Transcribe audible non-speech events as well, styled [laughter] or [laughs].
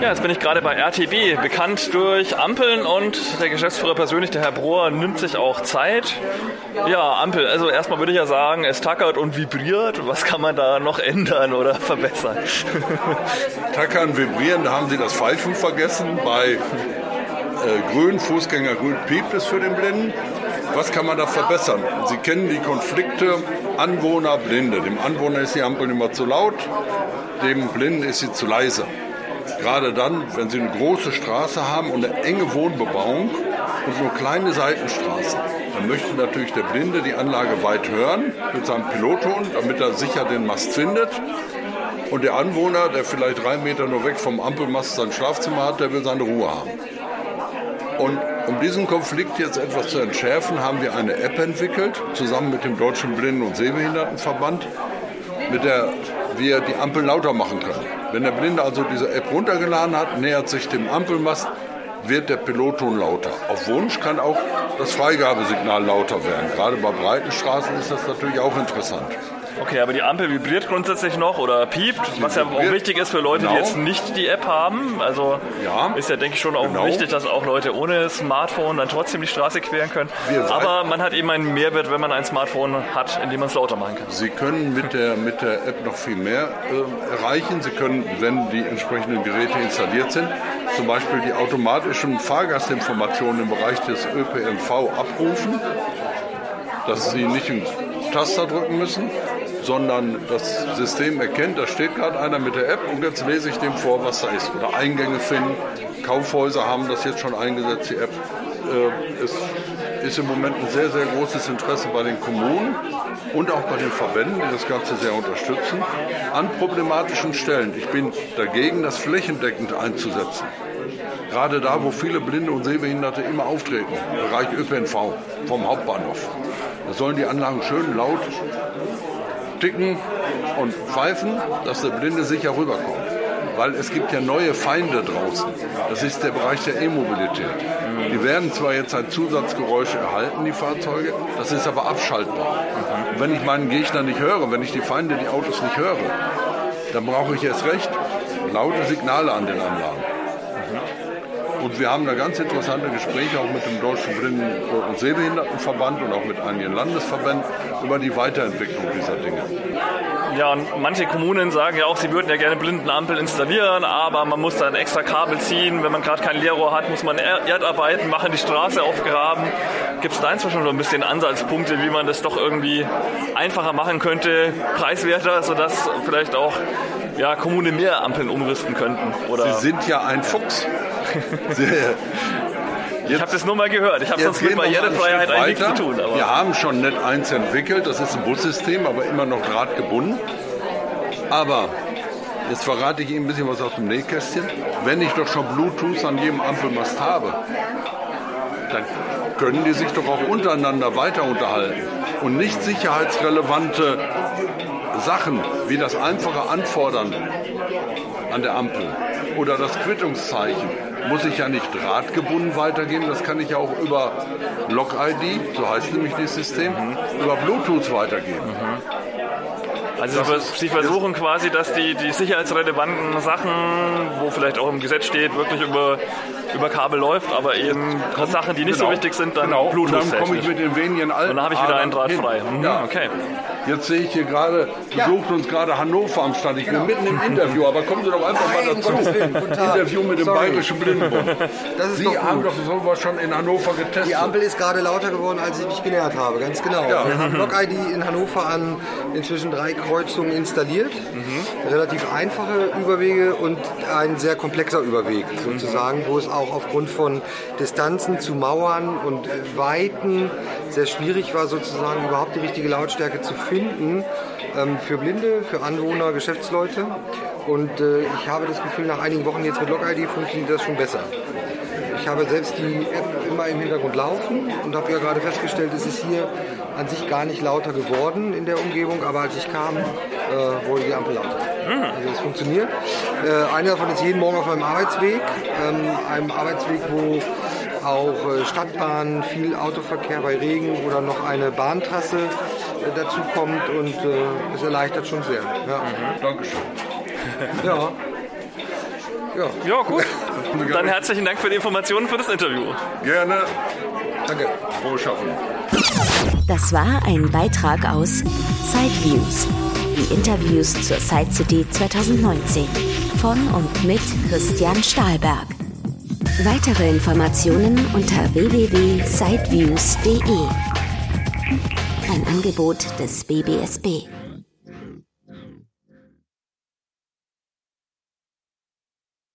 Ja, jetzt bin ich gerade bei RTB, bekannt durch Ampeln und der Geschäftsführer persönlich, der Herr Brohr, nimmt sich auch Zeit. Ja, Ampel, also erstmal würde ich ja sagen, es tackert und vibriert. Was kann man da noch ändern oder verbessern? [laughs] Tackern, vibrieren, da haben Sie das Pfeifen vergessen. Bei äh, grün, Fußgänger grün piept es für den Blinden. Was kann man da verbessern? Sie kennen die Konflikte Anwohner, Blinde. Dem Anwohner ist die Ampel immer zu laut, dem Blinden ist sie zu leise. Gerade dann, wenn Sie eine große Straße haben und eine enge Wohnbebauung und nur kleine Seitenstraßen, dann möchte natürlich der Blinde die Anlage weit hören mit seinem Pilotton, damit er sicher den Mast findet. Und der Anwohner, der vielleicht drei Meter nur weg vom Ampelmast sein Schlafzimmer hat, der will seine Ruhe haben. Und um diesen Konflikt jetzt etwas zu entschärfen, haben wir eine App entwickelt, zusammen mit dem Deutschen Blinden- und Sehbehindertenverband, mit der wir die Ampel lauter machen können. Wenn der Blinde also diese App runtergeladen hat, nähert sich dem Ampelmast, wird der Pilotton lauter. Auf Wunsch kann auch das Freigabesignal lauter werden. Gerade bei breiten Straßen ist das natürlich auch interessant. Okay, aber die Ampel vibriert grundsätzlich noch oder piept, was ja auch wichtig ist für Leute, genau. die jetzt nicht die App haben. Also ja, ist ja, denke ich, schon auch genau. wichtig, dass auch Leute ohne Smartphone dann trotzdem die Straße queren können. Aber man hat eben einen Mehrwert, wenn man ein Smartphone hat, in dem man es lauter machen kann. Sie können mit der, mit der App noch viel mehr äh, erreichen. Sie können, wenn die entsprechenden Geräte installiert sind, zum Beispiel die automatischen Fahrgastinformationen im Bereich des ÖPNV abrufen, dass Sie nicht einen Taster drücken müssen, sondern das System erkennt, da steht gerade einer mit der App und jetzt lese ich dem vor, was da ist. Oder Eingänge finden. Kaufhäuser haben das jetzt schon eingesetzt, die App. Äh, es ist im Moment ein sehr, sehr großes Interesse bei den Kommunen und auch bei den Verbänden, die das Ganze sehr unterstützen, an problematischen Stellen. Ich bin dagegen, das flächendeckend einzusetzen. Gerade da, wo viele Blinde und Sehbehinderte immer auftreten, im Bereich ÖPNV, vom Hauptbahnhof. Da sollen die Anlagen schön laut ticken und pfeifen, dass der Blinde sicher rüberkommt. Weil es gibt ja neue Feinde draußen. Das ist der Bereich der E-Mobilität. Die werden zwar jetzt ein Zusatzgeräusch erhalten, die Fahrzeuge, das ist aber abschaltbar. Und wenn ich meinen Gegner nicht höre, wenn ich die Feinde, die Autos nicht höre, dann brauche ich erst recht laute Signale an den Anlagen. Und wir haben da ganz interessante Gespräche auch mit dem Deutschen Blinden- und Sehbehindertenverband und auch mit einigen Landesverbänden über die Weiterentwicklung dieser Dinge. Ja, und manche Kommunen sagen ja auch, sie würden ja gerne Blindenampel installieren, aber man muss dann extra Kabel ziehen. Wenn man gerade kein Leerrohr hat, muss man Erdarbeiten machen, die Straße aufgraben. Gibt es da inzwischen schon ein bisschen Ansatzpunkte, wie man das doch irgendwie einfacher machen könnte, preiswerter, sodass vielleicht auch ja, Kommunen mehr Ampeln umrüsten könnten? Oder? Sie sind ja ein Fuchs. [laughs] ich habe das nur mal gehört. Ich habe sonst mit Barrierefreiheit eigentlich nichts zu tun. Wir haben schon Net 1 entwickelt. Das ist ein Bussystem, aber immer noch drahtgebunden. Aber jetzt verrate ich Ihnen ein bisschen was aus dem Nähkästchen. Wenn ich doch schon Bluetooth an jedem Ampelmast habe, dann können die sich doch auch untereinander weiter unterhalten und nicht sicherheitsrelevante Sachen wie das einfache Anfordern an der Ampel oder das Quittungszeichen muss ich ja nicht drahtgebunden weitergeben, das kann ich ja auch über Log-ID, so heißt nämlich das System, mhm. über Bluetooth weitergeben. Mhm. Also Sie, Sie versuchen quasi, dass die, die sicherheitsrelevanten Sachen, wo vielleicht auch im Gesetz steht, wirklich über, über Kabel läuft, aber eben Sachen, die nicht genau. so wichtig sind, dann genau. Bluetooth. Und dann komme ich mit den wenigen alten. Und dann habe ich wieder einen Draht hin. frei. Mhm, ja. Okay. Jetzt sehe ich hier gerade, besucht uns gerade Hannover am Stand. Ich bin genau. mitten im Interview, aber kommen Sie doch einfach Nein, mal dazu. Interview mit dem Sorry. Bayerischen Blindenbund. Sie doch haben doch sowas schon in Hannover getestet. Die Ampel ist gerade lauter geworden, als ich mich genähert habe, ganz genau. Ja. Wir haben Log-ID in Hannover an inzwischen drei Kreuzungen installiert. Mhm. Relativ einfache Überwege und ein sehr komplexer Überweg sozusagen, wo es auch aufgrund von Distanzen zu Mauern und Weiten sehr schwierig war, sozusagen überhaupt die richtige Lautstärke zu finden finden ähm, für Blinde, für Anwohner, Geschäftsleute. Und äh, ich habe das Gefühl, nach einigen Wochen jetzt mit Log-ID funktioniert das schon besser. Ich habe selbst die App immer im Hintergrund laufen und habe ja gerade festgestellt, es ist hier an sich gar nicht lauter geworden in der Umgebung, aber als ich kam, äh, wurde die Ampel lauter. Mhm. Also es funktioniert. Äh, einer davon ist jeden Morgen auf meinem Arbeitsweg, ähm, einem Arbeitsweg, wo auch äh, Stadtbahn, viel Autoverkehr bei Regen oder noch eine Bahntrasse äh, dazu kommt und äh, es erleichtert schon sehr. Ja. Mhm. Dankeschön. Ja. [laughs] Ja. ja, gut. Dann herzlichen Dank für die Informationen für das Interview. Gerne. Danke. Frohes Schaffen. Das war ein Beitrag aus Sideviews. Die Interviews zur Side City 2019 von und mit Christian Stahlberg. Weitere Informationen unter www.sideviews.de. Ein Angebot des BBSB.